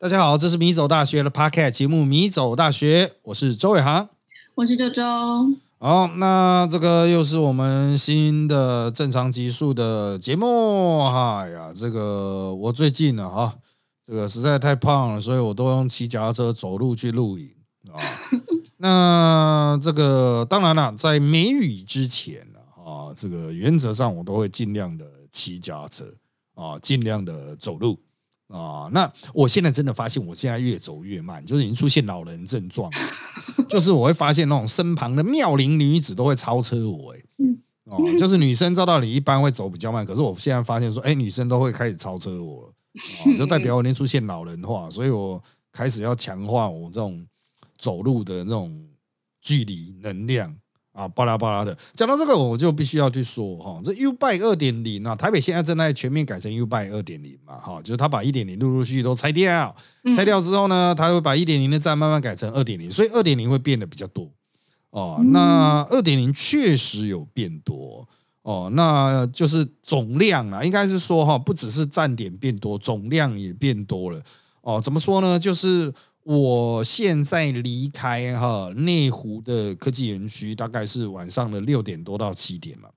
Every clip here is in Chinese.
大家好，这是米走大学的 Podcast 节目《米走大学》，我是周伟航，我是周周。好，那这个又是我们新的正常集数的节目。哎呀，这个我最近呢，哈，这个实在太胖了，所以我都用骑脚踏车走路去露营啊。那这个当然了，在梅雨之前呢，啊，这个原则上我都会尽量的骑脚踏车啊，尽量的走路。啊，那我现在真的发现，我现在越走越慢，就是已经出现老人症状了。就是我会发现那种身旁的妙龄女子都会超车我，哎，哦，就是女生照道理一般会走比较慢，可是我现在发现说，哎，女生都会开始超车我，就代表我已经出现老人化，所以我开始要强化我这种走路的那种距离能量。啊，巴拉巴拉的，讲到这个，我就必须要去说哈，这 U Bike 二点零啊，台北现在正在全面改成 U Bike 二点零嘛，哈，就是他把一点零陆陆续续都拆掉，拆掉之后呢，他会把一点零的站慢慢改成二点零，所以二点零会变得比较多哦。那二点零确实有变多哦，那就是总量啊，应该是说哈，不只是站点变多，总量也变多了哦。怎么说呢？就是。我现在离开哈内湖的科技园区，大概是晚上的六点多到七点嘛。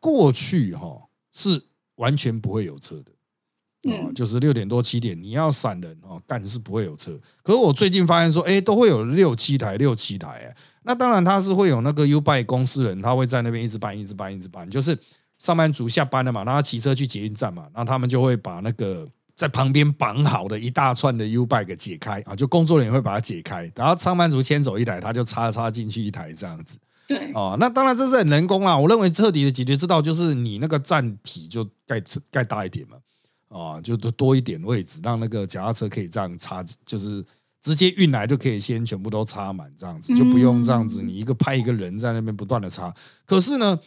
过去哈是完全不会有车的啊，就是六点多七点你要闪人哦，干是不会有车。可是我最近发现说，哎，都会有六七台六七台。那当然他是会有那个 U Bike 公司人，他会在那边一直搬一直搬一直搬，就是上班族下班了嘛，然后骑车去捷运站嘛，然后他们就会把那个。在旁边绑好的一大串的 U bike 解开啊，就工作人员会把它解开，然后上班族牵走一台，他就插插进去一台这样子。对，哦，那当然这是很人工啊。我认为彻底的解决之道就是你那个站体就盖盖大一点嘛，啊，就多多一点位置，让那个脚踏车可以这样插，就是直接运来就可以先全部都插满这样子，就不用这样子你一个派一个人在那边不断的插。可是呢，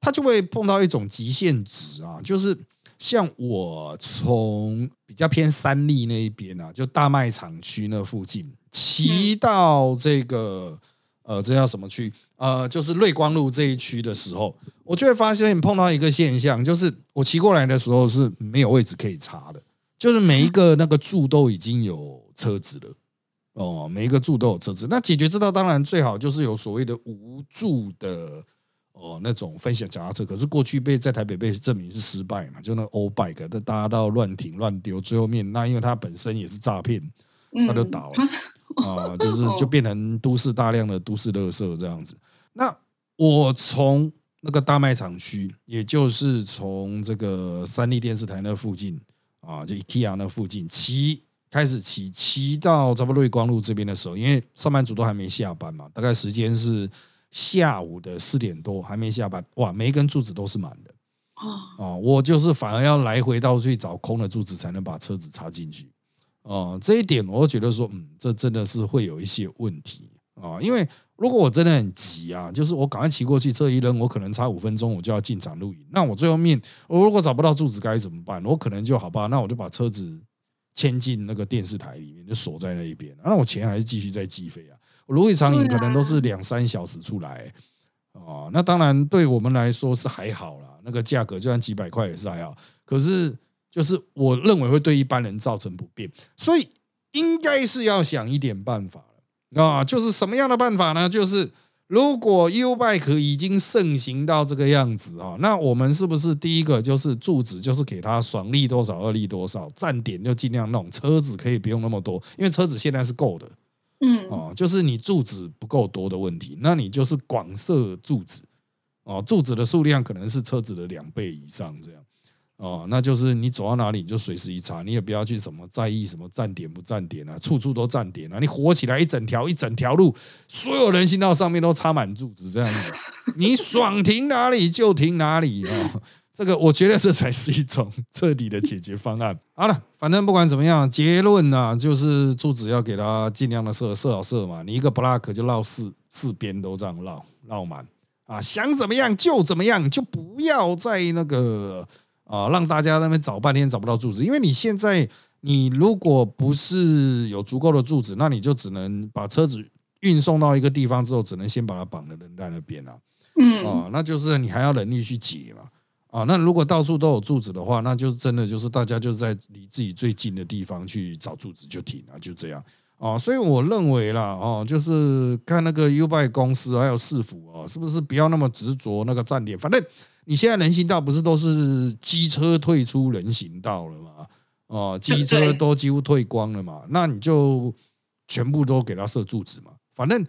他就会碰到一种极限值啊，就是。像我从比较偏三立那一边啊，就大卖场区那附近骑到这个呃，这叫什么区？呃，就是瑞光路这一区的时候，我就会发现碰到一个现象，就是我骑过来的时候是没有位置可以插的，就是每一个那个柱都已经有车子了哦，每一个柱都有车子。那解决这道当然最好就是有所谓的无柱的。哦，那种分享脚踏车，可是过去被在台北被证明是失败嘛？就那 old bike，但大家都乱停乱丢，最后面那因为它本身也是诈骗，它就倒了 啊，就是就变成都市大量的都市垃圾这样子。那我从那个大卖场区，也就是从这个三立电视台那附近啊，就 IKEA 那附近骑开始骑，骑到差不多瑞光路这边的时候，因为上班族都还没下班嘛，大概时间是。下午的四点多还没下班，哇，每一根柱子都是满的啊！我就是反而要来回到去找空的柱子，才能把车子插进去啊！这一点我觉得说，嗯，这真的是会有一些问题啊！因为如果我真的很急啊，就是我赶快骑过去，这一扔，我可能差五分钟我就要进场录影，那我最后面我如果找不到柱子该怎么办？我可能就好吧，那我就把车子牵进那个电视台里面，就锁在那一边，那我钱还是继续在计费啊！如意长影可能都是两三小时出来，哦，那当然对我们来说是还好啦，那个价格就算几百块也是还好。可是就是我认为会对一般人造成不便，所以应该是要想一点办法了啊。就是什么样的办法呢？就是如果 U bike 已经盛行到这个样子啊，那我们是不是第一个就是住址就是给他爽利多少二利多少，站点就尽量弄，车子可以不用那么多，因为车子现在是够的。嗯哦，就是你柱子不够多的问题，那你就是广设柱子哦，柱子的数量可能是车子的两倍以上这样哦，那就是你走到哪里你就随时一查，你也不要去什么在意什么站点不站点啊，处处都站点啊，你火起来一整条一整条路，所有人行道上面都插满柱子这样子，你爽停哪里就停哪里啊。这个我觉得这才是一种彻底的解决方案。好了，反正不管怎么样，结论呢就是柱子要给它尽量的设设好设嘛，你一个 block 就绕四四边都这样绕绕满啊，想怎么样就怎么样，就不要在那个啊让大家那边找半天找不到柱子，因为你现在你如果不是有足够的柱子，那你就只能把车子运送到一个地方之后，只能先把它绑的扔在那边了。嗯啊，那就是你还要人力去解嘛。啊。那如果到处都有柱子的话，那就真的就是大家就在离自己最近的地方去找柱子就停了，就这样啊。所以我认为啦，哦，就是看那个 U 拜公司还有市府啊，是不是不要那么执着那个站点？反正你现在人行道不是都是机车退出人行道了吗？哦，机车都几乎退光了嘛，那你就全部都给它设柱子嘛，反正。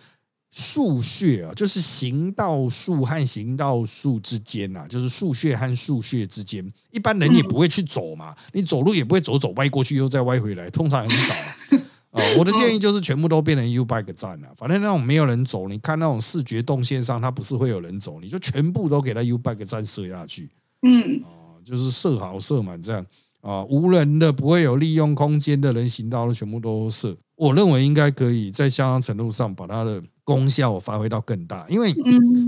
树穴啊，就是行道树和行道树之间呐，就是树穴和树穴之间，一般人也不会去走嘛，你走路也不会走走歪过去又再歪回来，通常很少啊。我的建议就是全部都变成 U bike 站了，反正那种没有人走，你看那种视觉动线上，它不是会有人走，你就全部都给它 U bike 站设下去，嗯，啊，就是设好设满这样。啊，无人的不会有利用空间的人行道的全部都设，我认为应该可以在相当程度上把它的。功效发挥到更大，因为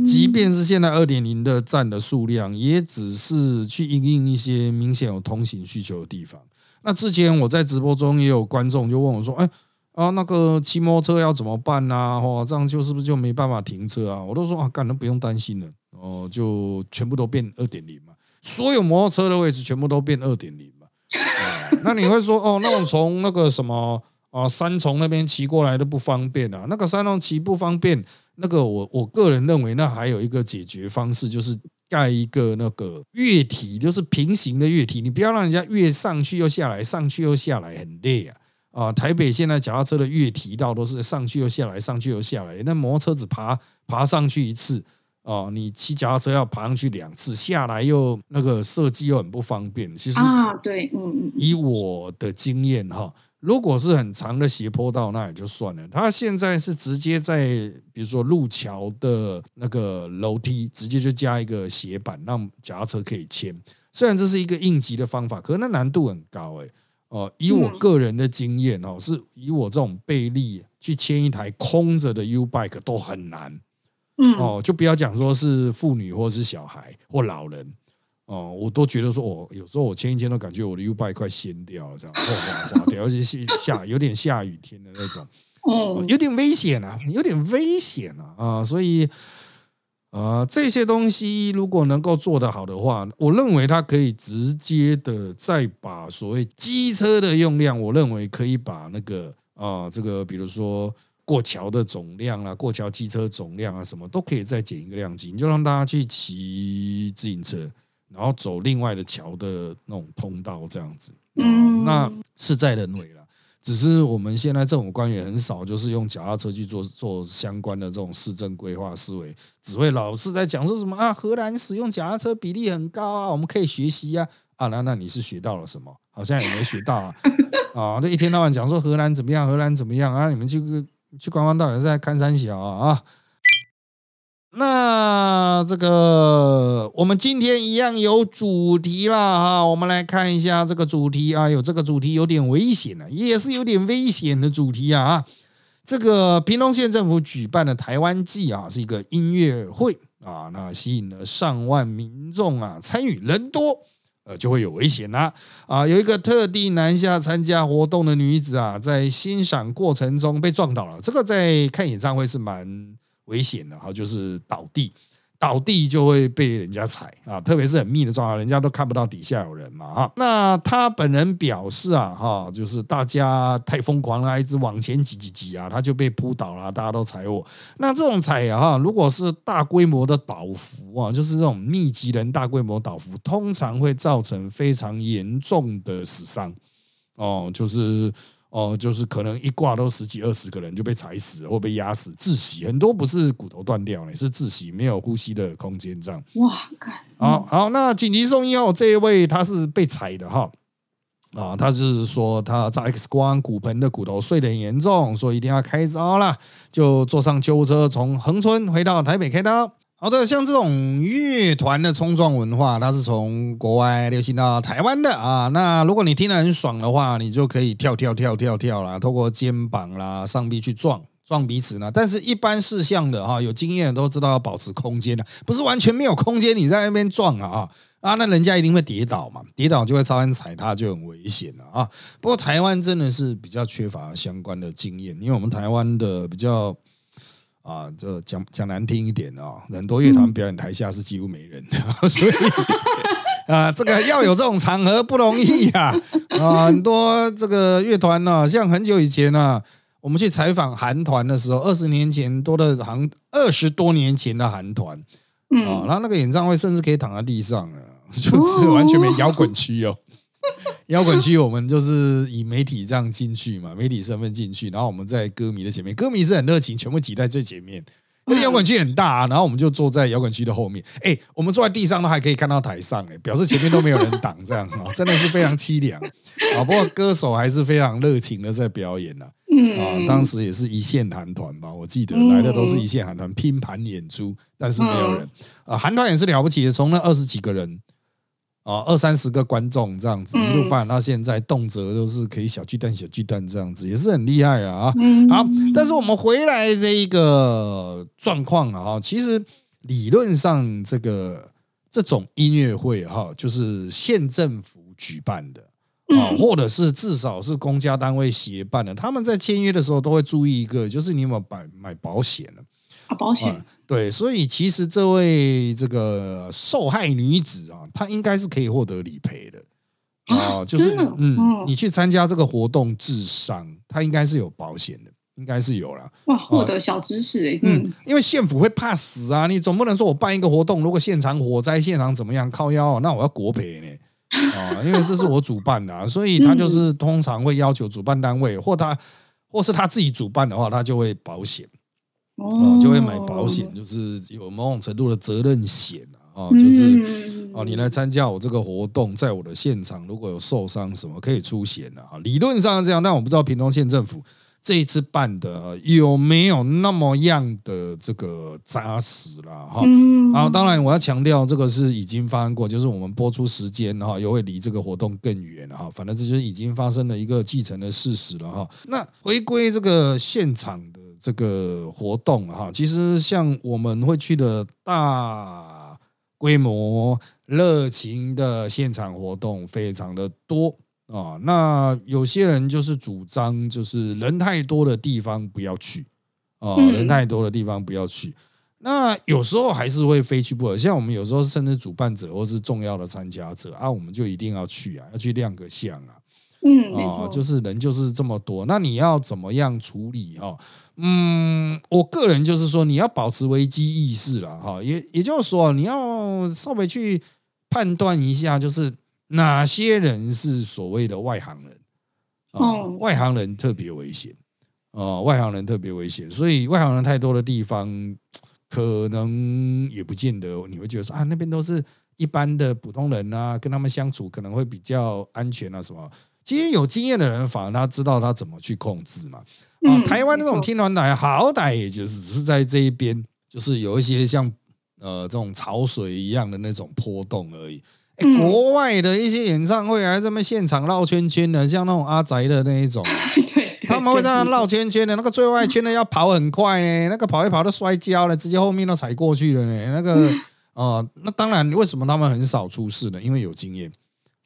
即便是现在二点零的站的数量，也只是去应应一些明显有通行需求的地方。那之前我在直播中也有观众就问我说：“哎啊，那个骑摩托车要怎么办呢？哇，这样就是不是就没办法停车啊？”我都说啊，干那不用担心了，哦，就全部都变二点零嘛，所有摩托车的位置全部都变二点零嘛。那你会说哦，那我从那个什么？啊，三重那边骑过来都不方便啊。那个三重骑不方便，那个我我个人认为，那还有一个解决方式，就是盖一个那个月梯，就是平行的月梯。你不要让人家越上去又下来，上去又下来，很累啊。啊，台北现在脚踏车的月梯道都是上去又下来，上去又下来。那摩托车只爬爬上去一次，哦，你骑脚踏车要爬上去两次，下来又那个设计又很不方便。其实啊，对，嗯嗯，以我的经验哈。如果是很长的斜坡道，那也就算了。他现在是直接在，比如说路桥的那个楼梯，直接就加一个斜板，让脚踏车可以牵。虽然这是一个应急的方法，可是那难度很高哎。哦，以我个人的经验哦，是以我这种背力去牵一台空着的 U bike 都很难。嗯，哦，就不要讲说是妇女或是小孩或老人。哦，我都觉得说，我有时候我牵一牵都感觉我的 U 拜快掀掉了，这样哗哗掉，而且是下有点下雨天的那种，哦，有点危险啊，有点危险啊啊！所以，呃，这些东西如果能够做得好的话，我认为它可以直接的再把所谓机车的用量，我认为可以把那个啊，这个比如说过桥的总量啊，过桥机车总量啊，什么都可以再减一个量级，你就让大家去骑自行车。然后走另外的桥的那种通道，这样子，嗯，那事在人为了。只是我们现在政府官员很少，就是用脚踏车去做做相关的这种市政规划思维，只会老是在讲说什么啊，荷兰使用脚踏车比例很高啊，我们可以学习呀啊，那那你是学到了什么？好像也没学到啊 啊，这一天到晚讲说荷兰怎么样，荷兰怎么样啊，你们去去观光到底是在看山小啊啊。那这个我们今天一样有主题啦哈，我们来看一下这个主题啊，有这个主题有点危险了，也是有点危险的主题啊。这个屏东县政府举办的台湾季啊，是一个音乐会啊，那吸引了上万民众啊参与，人多呃就会有危险啦啊。有一个特地南下参加活动的女子啊，在欣赏过程中被撞倒了，这个在看演唱会是蛮。危险的哈，就是倒地，倒地就会被人家踩啊，特别是很密的状态，人家都看不到底下有人嘛哈。那他本人表示啊哈，就是大家太疯狂了，一直往前挤挤挤啊，他就被扑倒了，大家都踩我。那这种踩啊哈，如果是大规模的倒伏啊，就是这种密集人大规模倒伏，通常会造成非常严重的死伤哦，就是。哦，就是可能一挂都十几二十个人就被踩死或被压死窒息，很多不是骨头断掉了，是窒息，没有呼吸的空间这样。哇，看，好好，那紧急送医后，这一位他是被踩的哈，啊，他就是说他在 X 光骨盆的骨头碎得很严重，所以一定要开刀啦，就坐上救护车从横村回到台北开刀。好的，像这种乐团的冲撞文化，它是从国外流行到台湾的啊。那如果你听得很爽的话，你就可以跳跳跳跳跳啦，透过肩膀啦、上臂去撞撞彼此呢。但是，一般事项的哈，有经验都知道要保持空间的，不是完全没有空间，你在那边撞啊啊啊，那人家一定会跌倒嘛，跌倒就会超人踩踏，就很危险了啊。不过，台湾真的是比较缺乏相关的经验，因为我们台湾的比较。啊，这讲讲难听一点哦，很多乐团表演台下是几乎没人的，所以啊，这个要有这种场合不容易呀啊，很多这个乐团呢，像很久以前呢，我们去采访韩团的时候，二十年前多的韩，二十多年前的韩团啊，然后那个演唱会甚至可以躺在地上了，就是完全没摇滚区哦。摇滚区，我们就是以媒体这样进去嘛，媒体身份进去，然后我们在歌迷的前面，歌迷是很热情，全部挤在最前面。因为摇滚区很大，啊然后我们就坐在摇滚区的后面。哎，我们坐在地上都还可以看到台上，哎，表示前面都没有人挡，这样啊，真的是非常凄凉啊。不过歌手还是非常热情的在表演呐。啊，当时也是一线韩团吧，我记得来的都是一线韩团拼盘演出，但是没有人啊。韩团也是了不起的，从那二十几个人。哦，二三十个观众这样子一路发展到现在，动辄都是可以小巨蛋、小巨蛋这样子，也是很厉害啊！好，但是我们回来这一个状况啊，其实理论上这个这种音乐会哈，就是县政府举办的啊，或者是至少是公家单位协办的，他们在签约的时候都会注意一个，就是你有没有买买保险呢？啊，保险。对，所以其实这位这个受害女子啊，她应该是可以获得理赔的。啊，就是嗯，你去参加这个活动致伤，她应该是有保险的，应该是有了哇，获得小知识哎，嗯，因为县府会怕死啊，你总不能说我办一个活动，如果现场火灾现场怎么样靠腰，那我要国赔呢。啊，因为这是我主办的，所以他就是通常会要求主办单位或他或是他自己主办的话，他就会保险。哦，就会买保险，就是有某种程度的责任险啊，就是哦，你来参加我这个活动，在我的现场如果有受伤什么，可以出险的啊。理论上是这样，但我不知道屏东县政府这一次办的有没有那么样的这个扎实了哈。啊，当然我要强调，这个是已经发生过，就是我们播出时间哈，又会离这个活动更远哈。反正这就是已经发生了一个继承的事实了哈。那回归这个现场的。这个活动哈，其实像我们会去的大规模、热情的现场活动非常的多啊。那有些人就是主张，就是人太多的地方不要去啊，人太多的地方不要去。那有时候还是会非去不可。像我们有时候甚至主办者或是重要的参加者啊，我们就一定要去啊，要去亮个相啊。嗯，啊，就是人就是这么多，那你要怎么样处理哈？嗯，我个人就是说，你要保持危机意识了哈，也也就是说，你要稍微去判断一下，就是哪些人是所谓的外行人哦，外行人特别危险哦，外行人特别危险，所以外行人太多的地方，可能也不见得你会觉得说啊，那边都是一般的普通人啊，跟他们相处可能会比较安全啊，什么。其实有经验的人，反而他知道他怎么去控制嘛。啊，台湾那种天团台，好歹也就是只是在这一边，就是有一些像呃这种潮水一样的那种波动而已。国外的一些演唱会还这么现场绕圈圈的，像那种阿宅的那一种，对，他们会在那绕圈圈的，那个最外圈的要跑很快呢，那个跑一跑都摔跤了，直接后面都踩过去了呢。那个啊，那当然，为什么他们很少出事呢？因为有经验。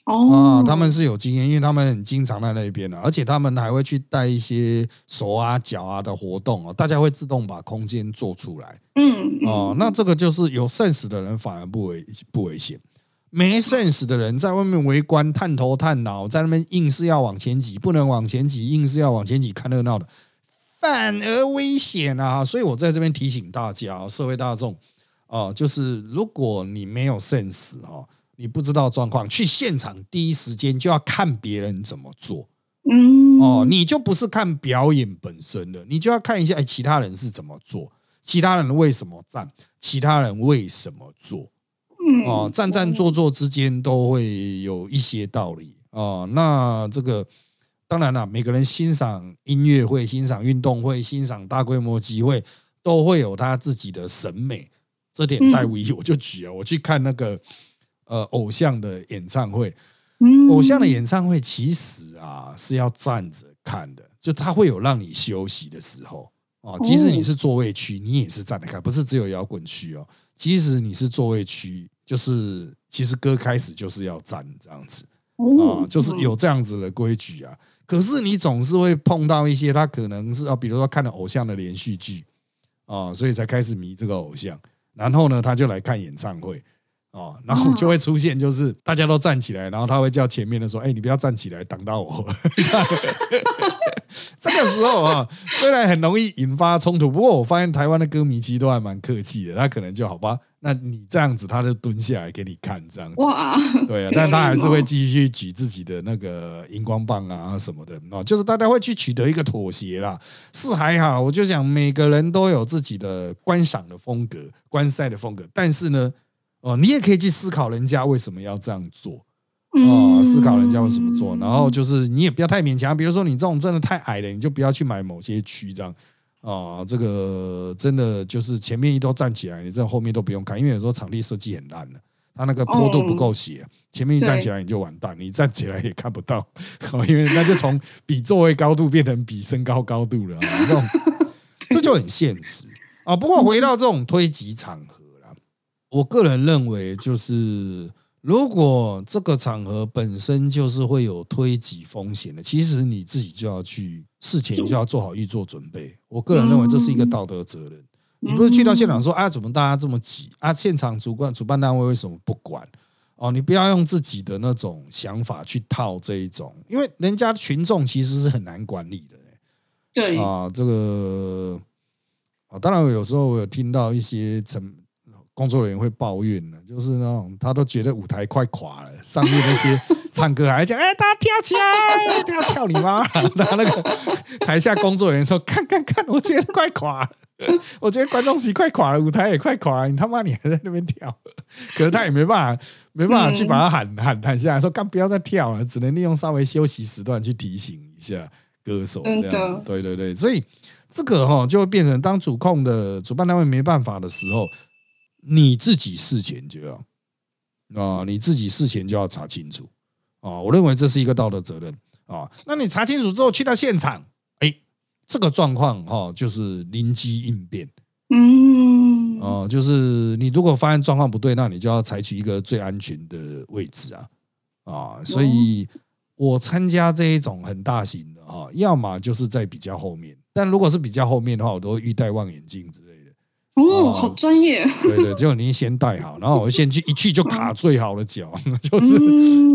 啊，他们是有经验，因为他们很经常在那边的，而且他们还会去带一些手啊、脚啊的活动哦，大家会自动把空间做出来。嗯，哦，那这个就是有 sense 的人反而不危不危险，没 sense 的人在外面围观、探头探脑，在那边硬是要往前挤，不能往前挤，硬是要往前挤看热闹的，反而危险啊！所以我在这边提醒大家，社会大众啊，就是如果你没有 sense 啊。你不知道状况，去现场第一时间就要看别人怎么做，嗯，哦，你就不是看表演本身的，你就要看一下，哎，其他人是怎么做，其他人为什么站，其他人为什么做，嗯，哦，站站坐坐之间都会有一些道理哦。那这个当然了，每个人欣赏音乐会、欣赏运动会、欣赏大规模集会，都会有他自己的审美。这点戴无一，我就举啊，我去看那个。呃，偶像的演唱会，偶像的演唱会其实啊是要站着看的，就他会有让你休息的时候哦。即使你是座位区，你也是站着看，不是只有摇滚区哦。即使你是座位区，就是其实歌开始就是要站这样子啊，就是有这样子的规矩啊。可是你总是会碰到一些他可能是啊，比如说看了偶像的连续剧啊，所以才开始迷这个偶像，然后呢他就来看演唱会。哦，然后就会出现就是大家都站起来，然后他会叫前面的说：“哎，你不要站起来，挡到我。”这个时候啊，虽然很容易引发冲突，不过我发现台湾的歌迷其实都还蛮客气的，他可能就好吧，那你这样子，他就蹲下来给你看这样子。哇，对啊，但他还是会继续举自己的那个荧光棒啊什么的啊，就是大家会去取得一个妥协啦。是还好，我就想每个人都有自己的观赏的风格、观赛的风格，但是呢，哦，你也可以去思考人家为什么要这样做。哦，思考人家为什么做，然后就是你也不要太勉强。比如说你这种真的太矮了，你就不要去买某些区这样。啊，这个真的就是前面一都站起来，你这后面都不用看，因为有时候场地设计很烂的，它那个坡度不够斜，前面一站起来你就完蛋，你站起来也看不到，因为那就从比座位高度变成比身高高度了。这种 这就很现实啊。不过回到这种推挤场合啦，我个人认为就是。如果这个场合本身就是会有推挤风险的，其实你自己就要去事前就要做好预做准备。我个人认为这是一个道德责任。你不是去到现场说啊，怎么大家这么挤啊？现场主管主办单位为什么不管？哦，你不要用自己的那种想法去套这一种，因为人家群众其实是很难管理的。对啊，这个啊，当然有时候我有听到一些成。工作人员会抱怨的，就是那种他都觉得舞台快垮了，上面那些 唱歌还讲：“哎，大家跳起来，要跳你妈！” 他那个台下工作人员说：“看看看，我觉得快垮了，我觉得观众席快垮了，舞台也快垮了，你他妈你还在那边跳？”可是他也没办法，没办法去把他喊喊喊下来，说：“干不要再跳了，只能利用稍微休息时段去提醒一下歌手这样子。”对对对，所以这个哈就会变成当主控的主办单位没办法的时候。你自己事前就要啊，你自己事前就要查清楚啊！我认为这是一个道德责任啊。那你查清楚之后去到现场，哎，这个状况哈，就是临机应变。嗯，哦，就是你如果发现状况不对，那你就要采取一个最安全的位置啊啊！所以我参加这一种很大型的啊，要么就是在比较后面，但如果是比较后面的话，我都会预戴望远镜之类。哦，好专业。对 对，就您先带好，然后我先去一去就卡最好的脚，就是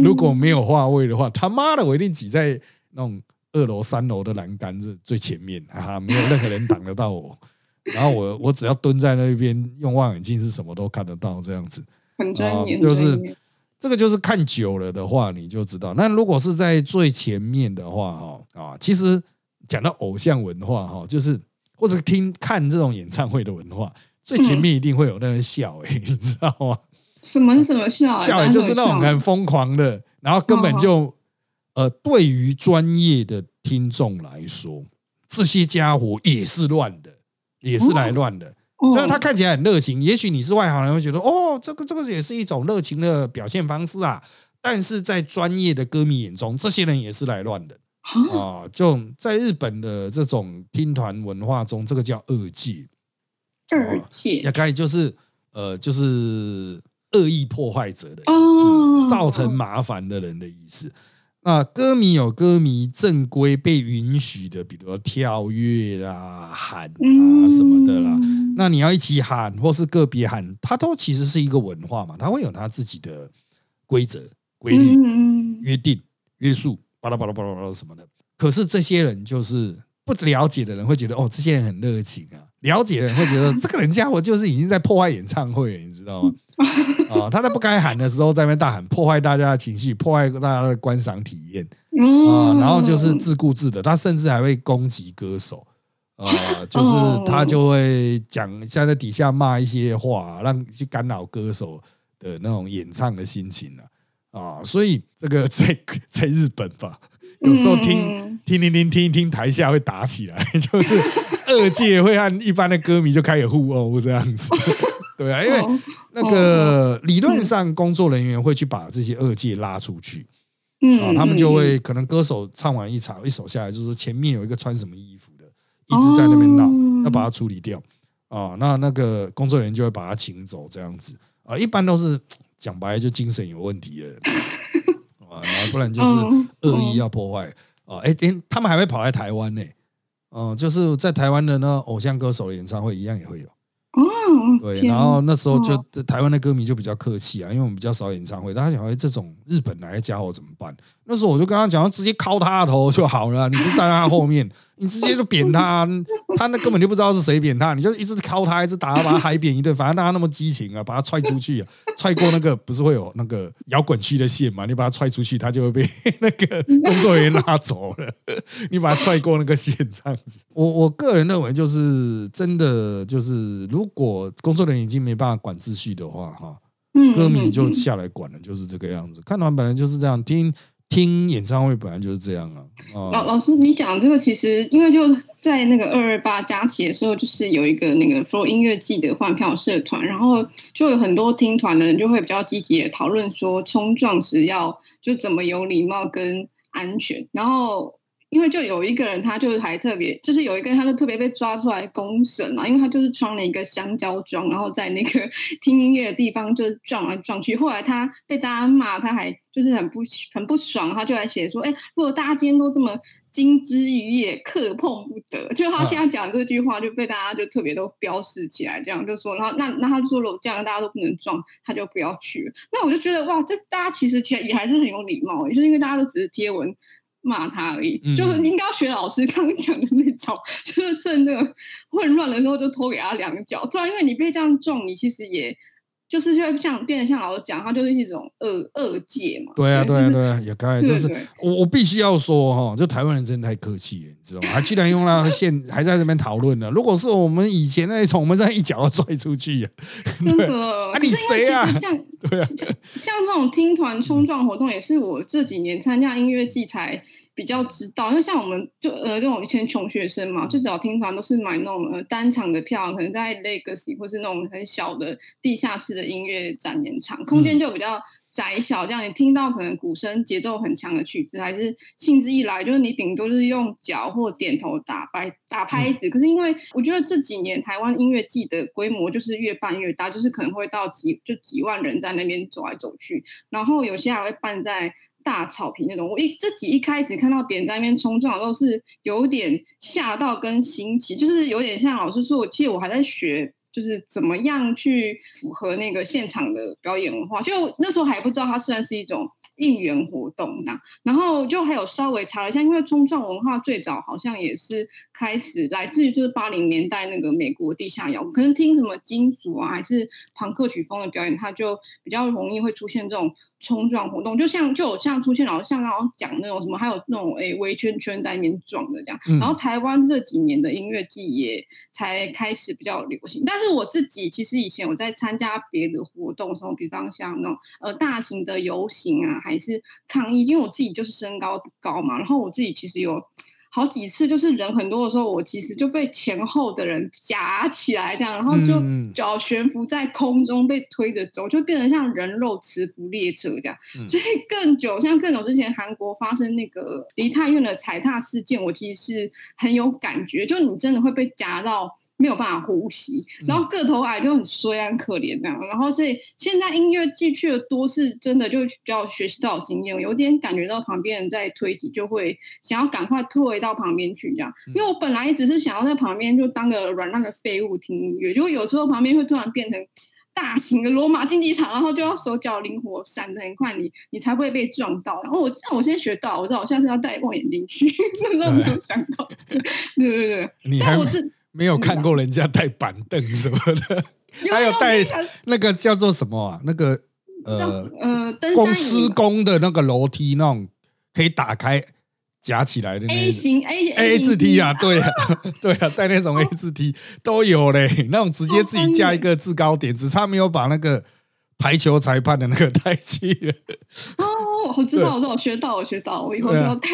如果没有话位的话，他妈的我一定挤在那种二楼三楼的栏杆是最前面，哈哈，没有任何人挡得到我。然后我我只要蹲在那边用望远镜是什么都看得到，这样子。很专业，就是这个就是看久了的话你就知道。那如果是在最前面的话，哈啊，其实讲到偶像文化，哈，就是。或者听看这种演唱会的文化，最前面一定会有那个笑哎，你知道吗？什么什么笑？笑哎，就是那种很疯狂的，然后根本就呃，对于专业的听众来说，这些家伙也是乱的，也是来乱的。虽然他看起来很热情，也许你是外行人会觉得哦，这个这个也是一种热情的表现方式啊。但是在专业的歌迷眼中，这些人也是来乱的。啊，就在日本的这种听团文化中，这个叫二戒。二戒大概就是呃，就是恶意破坏者的意思，造成麻烦的人的意思。那歌迷有歌迷正规被允许的，比如说跳跃啦、喊啊什么的啦。那你要一起喊，或是个别喊，它都其实是一个文化嘛，它会有它自己的规则、规律、约定、约束。巴拉巴拉巴拉巴拉什么的，可是这些人就是不了解的人会觉得哦，这些人很热情啊。了解的人会觉得 这个人家伙就是已经在破坏演唱会，你知道吗？啊，他在不该喊的时候在那边大喊，破坏大家的情绪，破坏大家的观赏体验啊。然后就是自顾自的，他甚至还会攻击歌手啊，就是他就会讲在那底下骂一些话，让去干扰歌手的那种演唱的心情啊。啊，所以这个 在在日本吧，有时候听听听听听一听，台下会打起来，就是二界会和一般的歌迷就开始互殴这样子。对啊，因为那个理论上工作人员会去把这些二界拉出去，啊，他们就会可能歌手唱完一场一首下来，就是前面有一个穿什么衣服的一直在那边闹，要把它处理掉啊。那那个工作人员就会把他请走这样子啊，一般都是。讲白就精神有问题了 啊，然后不然就是恶意要破坏啊！哎，他们还会跑来台湾呢，嗯，就是在台湾的那偶像歌手的演唱会一样也会有对，然后那时候就哦台湾的歌迷就比较客气啊，因为我们比较少演唱会，大家想，哎，这种日本来的家伙怎么办？那时候我就跟他讲，直接敲他的头就好了，你不站在他后面，你直接就扁他，他那根本就不知道是谁扁他，你就一直敲他，一直打他，把他海扁一顿，反正大家那么激情啊，把他踹出去啊，踹过那个不是会有那个摇滚区的线嘛？你把他踹出去，他就会被 那个工作人员拉走了。你把他踹过那个线，这样子。我我个人认为，就是真的，就是如果工作人员已经没办法管秩序的话，哈，嗯歌迷就嗯下来管了，就是这个样子。看团本来就是这样，听听演唱会本来就是这样啊。老老师，你讲这个其实，因为就在那个二二八假期的时候，就是有一个那个说音乐季的换票社团，然后就有很多听团的人就会比较积极的讨论说，冲撞时要就怎么有礼貌跟安全，然后。因为就有一个人，他就是还特别，就是有一个人，他就特别被抓出来公审啊，因为他就是穿了一个香蕉装，然后在那个 听音乐的地方就是撞来撞去。后来他被大家骂，他还就是很不很不爽，他就来写说：“哎、如果大家今天都这么金枝玉叶，磕碰不得。”就他现在讲这句话，就被大家就特别都标示起来，这样就说，然后那那他就说，如果这样大家都不能撞，他就不要去了。那我就觉得哇，这大家其实其实也还是很有礼貌，就是因为大家都只是贴文。骂他而已，嗯就是应该要学老师刚刚讲的那种，就是趁那个混乱的时候就偷给他两脚。突然因为你被这样撞，你其实也就是就像变得像老师讲，他就是一种恶恶界嘛。对啊，对啊，就是对啊，也该就是我我必须要说哈，就台湾人真的太客气了，你知道吗？还居然用那个线还在这边讨论呢。如果是我们以前那种，我们这样一脚要拽出去呀。真的。啊你谁啊像对啊，像这种听团冲撞活动，也是我这几年参加音乐季才比较知道。因为像我们就呃这种以前穷学生嘛，最早听团都是买那种呃单场的票，可能在 Legacy 或是那种很小的地下室的音乐展演场，空间就比较。窄小，这样你听到可能鼓声节奏很强的曲子，还是兴致一来，就是你顶多就是用脚或点头打拍打拍子。可是因为我觉得这几年台湾音乐季的规模就是越办越大，就是可能会到几就几万人在那边走来走去，然后有些还会办在大草坪那种。我一自己一开始看到别人在那边冲撞的时候，是有点吓到跟新奇，就是有点像老师说，我记得我还在学。就是怎么样去符合那个现场的表演文化，就那时候还不知道它虽然是一种应援活动那，然后就还有稍微查了一下，因为冲撞文化最早好像也是开始来自于就是八零年代那个美国地下摇滚，可能听什么金属啊还是朋克曲风的表演，它就比较容易会出现这种冲撞活动，就像就有像出现然后像刚刚讲那种什么，还有那种诶围圈圈在那边撞的这样，嗯然后台湾这几年的音乐季也才开始比较流行，但是我自己其实以前我在参加别的活动的时候，比方像那种呃大型的游行啊，还是抗议，因为我自己就是身高不高嘛，然后我自己其实有。好几次就是人很多的时候，我其实就被前后的人夹起来这样，然后就嗯脚悬浮在空中被推着走，就变成像人肉磁浮列车这样。嗯 所以更久，像更久之前韩国发生那个梨泰院的踩踏事件，我其实是很有感觉，就你真的会被夹到。没有办法呼吸，然后个头矮就很衰啊很可怜那样，然后所以现在音乐剧去的多是真的就比较学习到经验，有点感觉到旁边人在推挤，就会想要赶快退到旁边去这样。因为我本来只是想要在旁边就当个软烂的废物听音乐，结果有时候旁边会突然变成大型的罗马竞技场，然后就要手脚灵活，闪得很快，你你才不会被撞到。然后我我现在学到，我知道我下次要戴望远镜去，那没有想到，对对对。你但我是没有看过人家带板凳什么的，还有带那个叫做什么啊？那个呃，呃登公山施工的那个楼梯，那种可以打开夹起来的那 A 种型 A A 字梯啊，对啊，对啊，带那种 A 字梯都有嘞，那种直接自己架一个制高点，只差没有把那个排球裁判的那个带去。了。哦，我知道，我知道，我学到，我学到，我以后要带。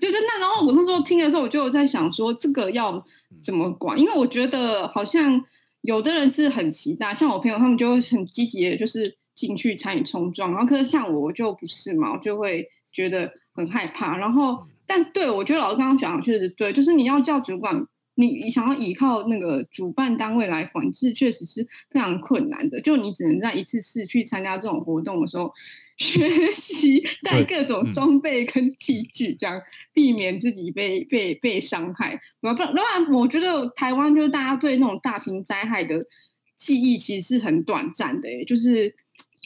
对 对，那然后我那时候听的时候，我就在想说，这个要怎么管？因为我觉得好像有的人是很期待，像我朋友他们就会很积极的，就是进去参与冲撞，然后可是像我，我就不是嘛，我就会觉得很害怕。然后，但对我觉得老师刚刚讲的确实对，就是你要叫主管。你你想要依靠那个主办单位来管制，确实是非常困难的。就你只能在一次次去参加这种活动的时候，学习 带各种装备跟器具，这样避免自己被被被伤害。不然不然，我觉得台湾就是大家对那种大型灾害的记忆其实是很短暂的，就是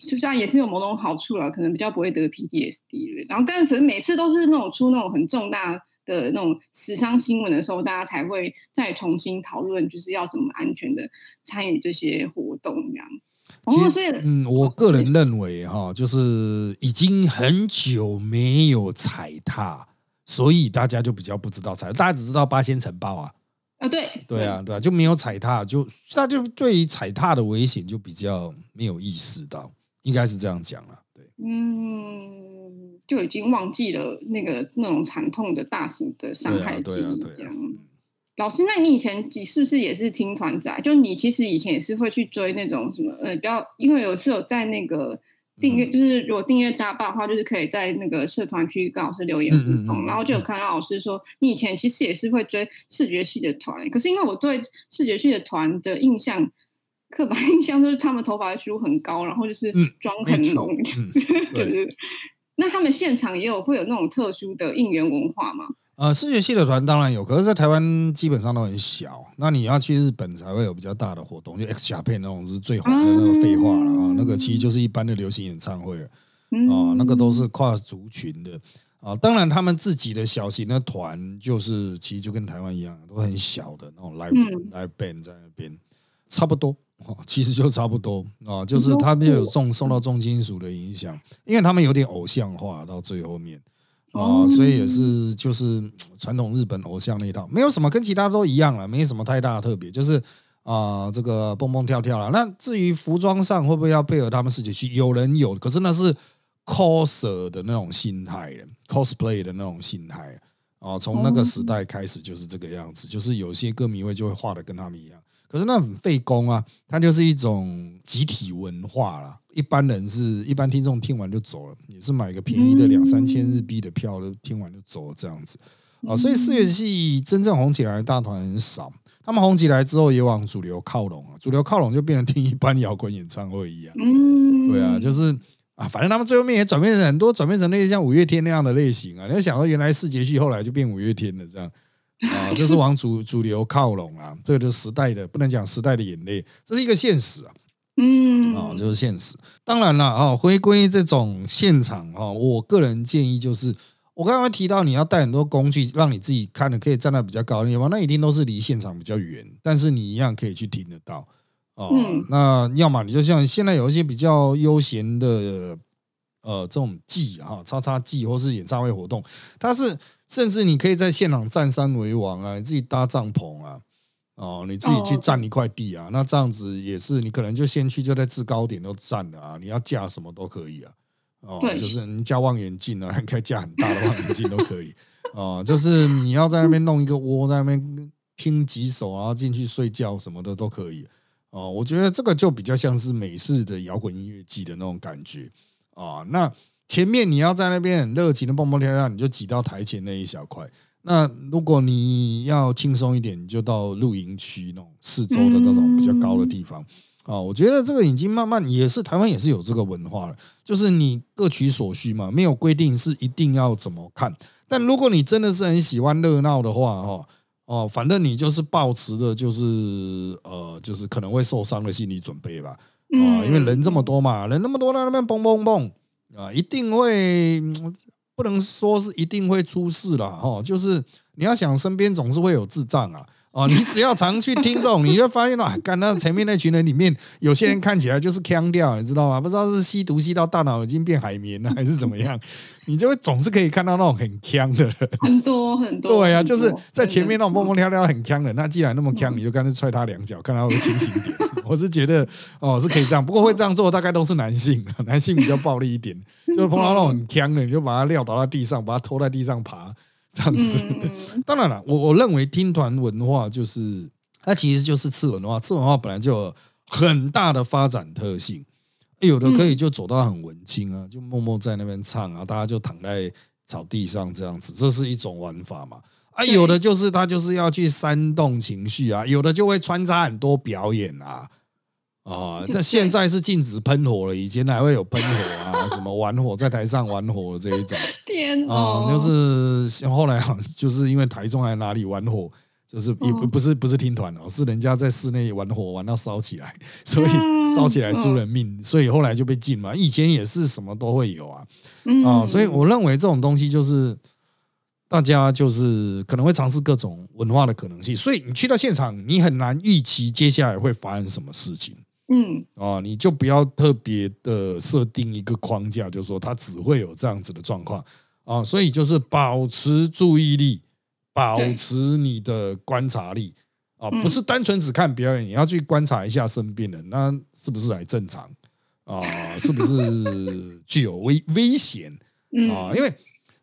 就像也是有某种好处了，可能比较不会得 PTSD 然后，但是每次都是那种出那种很重大的那种死伤新闻的时候，大家才会再重新讨论，就是要怎么安全的参与这些活动这样。其所以，嗯，我个人认为哈，就是已经很久没有踩踏，所以大家就比较不知道踩，大家只知道八仙城堡啊，啊，对，对啊，对。啊，就没有踩踏，就那就对于踩踏的危险就比较没有意识到，应该是这样讲了，对，嗯，就已经忘记了那个那种惨痛的大型的伤害记忆这样。老师，那你以前你是不是也是听团仔？就你其实以前也是会去追那种什么呃，比较因为有是有在那个订阅，就是如果订阅扎霸的话，就是可以在那个社团区跟老师留言互动，然后就有看到老师说，你以前其实也是会追视觉系的团，可是因为我对视觉系的团的印象，刻板印象就是他们头发的梳很高，然后就是妆很浓，就是那他们现场也有会有那种特殊的应援文化吗？呃，视觉系的团当然有，可是，在台湾基本上都很小。那你要去日本才会有比较大的活动，就 X Japan 那种是最红的那个废话了啊。那个其实就是一般的流行演唱会了啊，那个都是跨族群的啊。当然，他们自己的小型的团，就是其实就跟台湾一样，都很小的那种 live live band 在那边，差不多其实就差不多啊。就是他们有重受到重金属的影响，因为他们有点偶像化到最后面。哦，所以也是就是传统日本偶像那一套，没有什么跟其他都一样了，没什么太大的特别，就是啊这个蹦蹦跳跳了。那至于服装上会不会要配合他们自己去，有人有，可是那是 coser 的那种心态，cosplay 的那种心态啊。从那个时代开始就是这个样子，就是有些歌迷会就会画的跟他们一样。可是那很费工啊，它就是一种集体文化啦。一般人是一般听众听完就走了，也是买个便宜的两三千日币的票，就听完就走了这样子啊。所以四月系真正红起来的大团很少，他们红起来之后也往主流靠拢啊，主流靠拢就变成听一般摇滚演唱会一样。嗯，对啊，就是啊，反正他们最后面也转变成很多，转变成那些像五月天那样的类型啊。你要想说，原来四节系后来就变五月天了这样。啊，就是往主 主流靠拢啊，这个就是时代的，不能讲时代的眼泪，这是一个现实啊。嗯，啊，就是现实。当然了，啊，回归这种现场啊，我个人建议就是，我刚刚提到你要带很多工具，让你自己看的可以站在比较高的地方，那一定都是离现场比较远，但是你一样可以去听得到。哦，那要么你就像现在有一些比较悠闲的，呃，这种季哈，叉叉季或是演唱会活动，它是。甚至你可以在现场占山为王啊，你自己搭帐篷啊，哦，你自己去占一块地啊，那这样子也是，你可能就先去就在制高点都占了啊，你要架什么都可以啊，哦，就是你架望远镜啊，可以架很大的望远镜都可以，哦，就是你要在那边弄一个窝，在那边听几首，然后进去睡觉什么的都可以，哦，我觉得这个就比较像是美式的摇滚音乐季的那种感觉啊，那。前面你要在那边很热情的蹦蹦跳跳，你就挤到台前那一小块。那如果你要轻松一点，你就到露营区那种四周的那种比较高的地方啊。我觉得这个已经慢慢也是台湾也是有这个文化了，就是你各取所需嘛，没有规定是一定要怎么看。但如果你真的是很喜欢热闹的话，哈哦，反正你就是抱持的就是呃，就是可能会受伤的心理准备吧啊，因为人这么多嘛，人那么多在那边蹦蹦蹦。啊，一定会不能说是一定会出事了哈，就是你要想身边总是会有智障啊。哦，你只要常去听这种，你就发现了，看那前面那群人里面，有些人看起来就是腔调，你知道吗？不知道是吸毒吸到大脑已经变海绵了，还是怎么样？你就会总是可以看到那种很腔的人，很多很多。对啊，就是在前面那种蹦蹦跳跳很腔的，那既然那么腔，你就干脆踹他两脚，看他会清醒点。我是觉得哦，是可以这样，不过会这样做大概都是男性，男性比较暴力一点，就是碰到那种很腔的，你就把他撂倒在地上，把他拖在地上爬。这样子，当然了，我我认为听团文化就是它其实就是次文化，次文化本来就有很大的发展特性，有的可以就走到很文青啊，就默默在那边唱啊，大家就躺在草地上这样子，这是一种玩法嘛。啊，有的就是他就是要去煽动情绪啊，有的就会穿插很多表演啊。啊，那现在是禁止喷火了，以前还会有喷火啊，什么玩火在台上玩火这一种。天啊，就是后来就是因为台中还哪里玩火，就是也不哦不是不是听团哦，是人家在室内玩火玩到烧起来，所以嗯。烧起来出人命，所以后来就被禁嘛。以前也是什么都会有啊，嗯。啊，所以我认为这种东西就是大家就是可能会尝试各种文化的可能性，所以你去到现场，你很难预期接下来会发生什么事情嗯啊，你就不要特别的设定一个框架，就是说它只会有这样子的状况啊，所以就是保持注意力，保持你的观察力。啊，嗯不是单纯只看表演，你要去观察一下身边人，那是不是还正常啊？是不是具有危 危险嗯啊？因为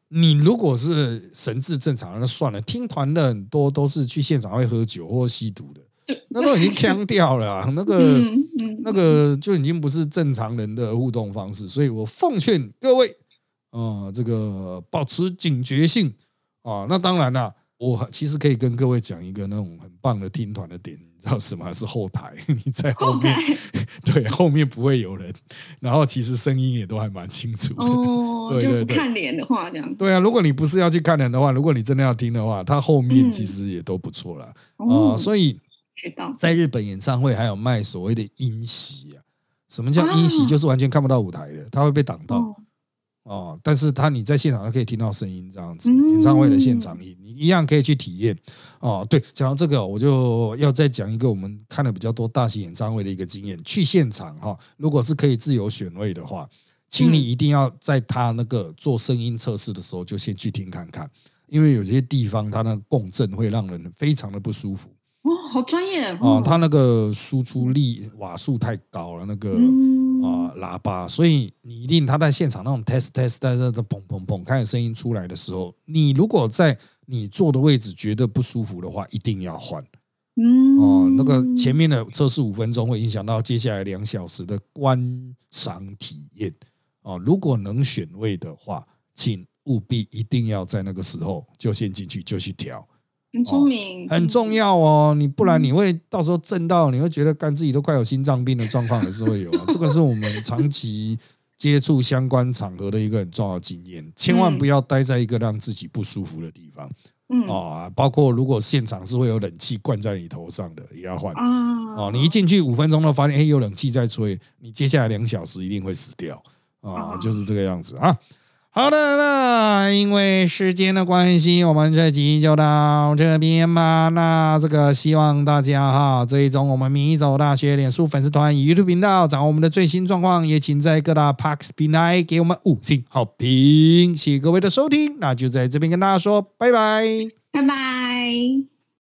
你如果是神志正常，那算了。听团的很多都是去现场会喝酒或吸毒的，那都已经腔掉了啊、那个、嗯嗯那个就已经不是正常人的互动方式。所以我奉劝各位，啊，这个保持警觉性啊。那当然啦，我其实可以跟各位讲一个那种很棒的听团的点，你知道什么？是后台，你在后面，对，后面不会有人，然后其实声音也都还蛮清楚的。哦，就对对对不看脸的话，这样对啊，如果你不是要去看人的话，如果你真的要听的话，它后面嗯其实也都不错了。啊、哦，所以在日本演唱会还有卖所谓的音席啊。什么叫音席？啊就是完全看不到舞台的，它会被挡到哦哦。但是它你在现场都可以听到声音，这样子。嗯演唱会的现场音，你一样可以去体验哦。对，讲到这个，我就要再讲一个我们看了比较多大型演唱会的一个经验。去现场哈、如果是可以自由选位的话，请你嗯一定要在他那个做声音测试的时候就先去听看看，因为有些地方它那共振会让人非常的不舒服哦，好专业哦，它那个输出力瓦数太高了，那个。嗯啊、喇叭，所以你一定他在现场那种 test test 在这这砰砰砰开始声音出来的时候，你如果在你坐的位置觉得不舒服的话，一定要换嗯哦。那个前面的测试五分钟会影响到接下来两小时的观赏体验哦。如果能选位的话，请务必一定要在那个时候就先进去就去调。很聪明，很重要哦，你不然你会到时候震到，你会觉得干自己都快有心脏病的状况也是会有啊。这个是我们长期接触相关场合的一个很重要的经验，千万不要待在一个让自己不舒服的地方嗯哦。包括如果现场是会有冷气灌在你头上的，也要换啊哦。你一进去五分钟都发现，哎，有冷气在吹，你接下来两小时一定会死掉啊，啊就是这个样子啊。好的，那因为时间的关系，我们这集就到这边吧。那这个希望大家哈追踪我们米走大学脸书粉丝团 YouTube 频道，掌握我们的最新状况。也请在各大 Parks 平台给我们五星好评。谢谢各位的收听，那就在这边跟大家说拜拜。拜拜。